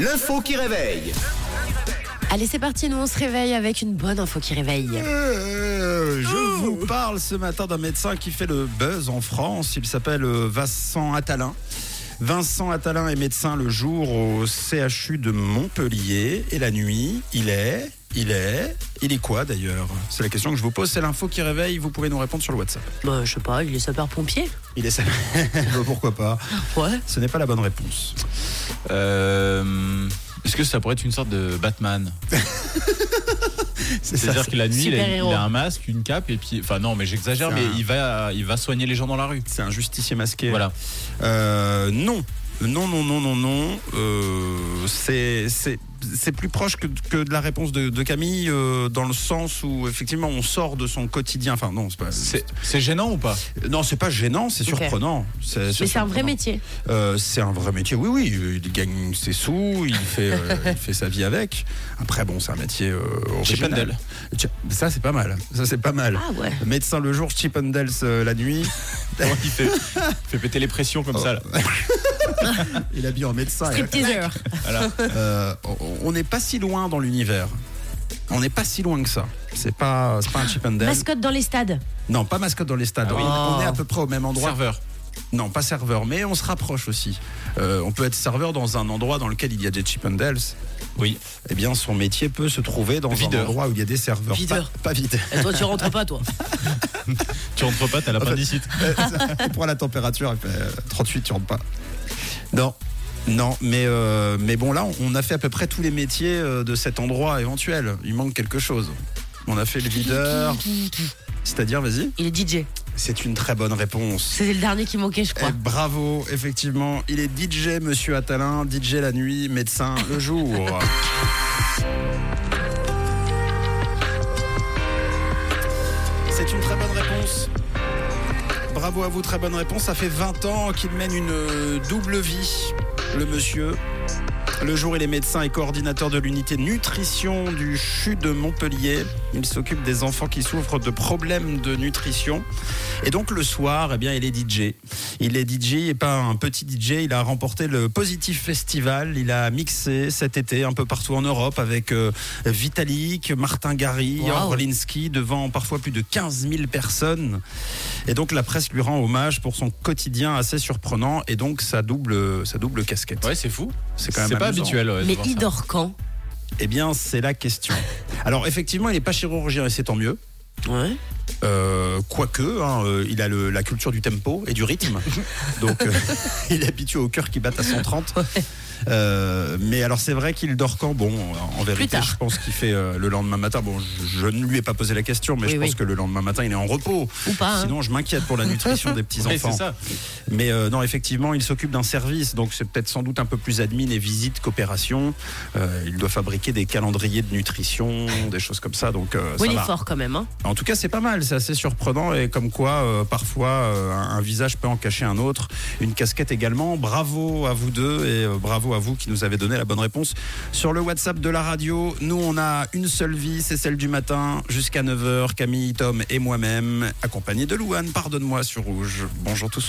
L'info qui réveille. Allez, c'est parti, nous on se réveille avec une bonne info qui réveille. Euh, je Oh. vous parle ce matin d'un médecin qui fait le buzz en France. Il s'appelle euh, Vincent Attalin. Vincent Attalin est médecin le jour au CHU de Montpellier et la nuit, il est, il est, il est quoi d'ailleurs? C'est la question que je vous pose. C'est l'info qui réveille. Vous pouvez nous répondre sur le WhatsApp. Bah, je sais pas, il est sapeur-pompier Il est pourquoi pas? Ouais. Ce n'est pas la bonne réponse. Euh, Est-ce que ça pourrait être une sorte de Batman? C'est. C'est-à-dire que la nuit, il a, Super-héros. il a un masque, une cape, et puis. Enfin, non, mais j'exagère, C'est mais un- il va, il va soigner les gens dans la rue. C'est un justicier masqué. Voilà. Euh, non. Non, non, non, non, non. Euh, c'est, c'est, c'est plus proche que, que de la réponse de, de Camille, euh, dans le sens où effectivement on sort de son quotidien. Enfin, non, c'est pas. C'est c'est gênant ou pas? Non, c'est pas gênant, c'est surprenant. C'est, Mais c'est un vrai métier. Euh, c'est un vrai métier, oui, oui. Il gagne ses sous, il fait, euh, il fait sa vie avec. Après, bon, c'est un métier euh, Chip and original. Tiens, Ça, c'est pas mal. Ça, c'est pas mal. Ah ouais. Médecin le jour, Chip euh, la nuit. Comment il fait, il fait péter les pressions comme ça là. Il habille en médecin. Voilà. Euh, on n'est pas si loin dans l'univers. On n'est pas si loin que ça. C'est pas, c'est pas un Chip and Dale. Mascotte dans les stades. Non, pas mascotte dans les stades. Ah oui. on, on est à peu près au même endroit. Serveur. Non, pas serveur, mais on se rapproche aussi. Euh, on peut être serveur dans un endroit dans lequel il y a des Chip and Dales. Oui. Eh bien, son métier peut se trouver dans Videur. un endroit où il y a des serveurs. Videur. Pas, pas vide. Et toi, tu rentres pas, toi. Tu rentres pas, t'as l'appendicite. il prend la température, il fait euh, 38, tu rentres pas. Non. Non, mais, euh, mais bon, là, on- a fait à peu près tous les métiers euh, de cet endroit éventuel. Il manque quelque chose. On a fait le videur. C'est-à-dire, vas-y. Il est DJ. C'est une très bonne réponse. C'était le dernier qui manquait, je Eh, crois. bravo, effectivement. Il est DJ, monsieur Attalin, DJ la nuit, médecin le jour. C'est une très bonne réponse. Bravo à vous, très bonne réponse. Ça fait 20 ans qu'il mène une euh, double vie, le monsieur. Le jour, il est médecin et coordinateur de l'unité nutrition du CHU de Montpellier. Il s'occupe des enfants qui souffrent de problèmes de nutrition. Et donc le soir, eh bien, il est DJ. Il est DJ et pas un petit DJ. Il a remporté le Positif Festival. Il a mixé cet été un peu partout en Europe avec euh, Vitalik, Martin Garry, Wow. Orlinski devant parfois plus de 15 000 personnes. Et donc la presse lui rend hommage pour son quotidien assez surprenant et donc sa double, sa double casquette. Ouais, c'est fou. C'est quand même pas amusant. habituel. ouais, de Mais il ça. dort quand? Eh bien, c'est la question. Alors, effectivement, il n'est pas chirurgien et c'est tant mieux. Ouais. Euh, quoique, hein, euh, il a le- la culture du tempo et du rythme. Donc, euh, il est habitué au cœur qui bat à 130. Euh, mais alors, c'est vrai qu'il dort quand? Bon, en vérité, je pense qu'il fait euh, le lendemain matin. Bon, je, je ne lui ai pas posé la question, mais Oui, je pense oui. que le lendemain matin, il est en repos. Ou pas. hein. Sinon, je m'inquiète pour la nutrition des c'est ça. Mais euh, non, effectivement, il s'occupe d'un service, donc c'est peut-être sans doute un peu plus admin et visite qu'opération. Euh, il doit fabriquer des calendriers de nutrition, des choses comme ça. Donc, euh, ça il est fort quand même. Hein. En tout cas, c'est pas mal, c'est assez surprenant et comme quoi, euh, parfois, euh, un, un visage peut en cacher un autre. Une casquette également. Bravo à vous deux et euh, à vous qui nous avez donné la bonne réponse. Sur le WhatsApp de la radio, nous, on a une seule vie, c'est celle du matin jusqu'à 9h. Camille, Tom et moi-même, accompagnés de Louane, pardonne-moi sur Rouge. Bonjour tous.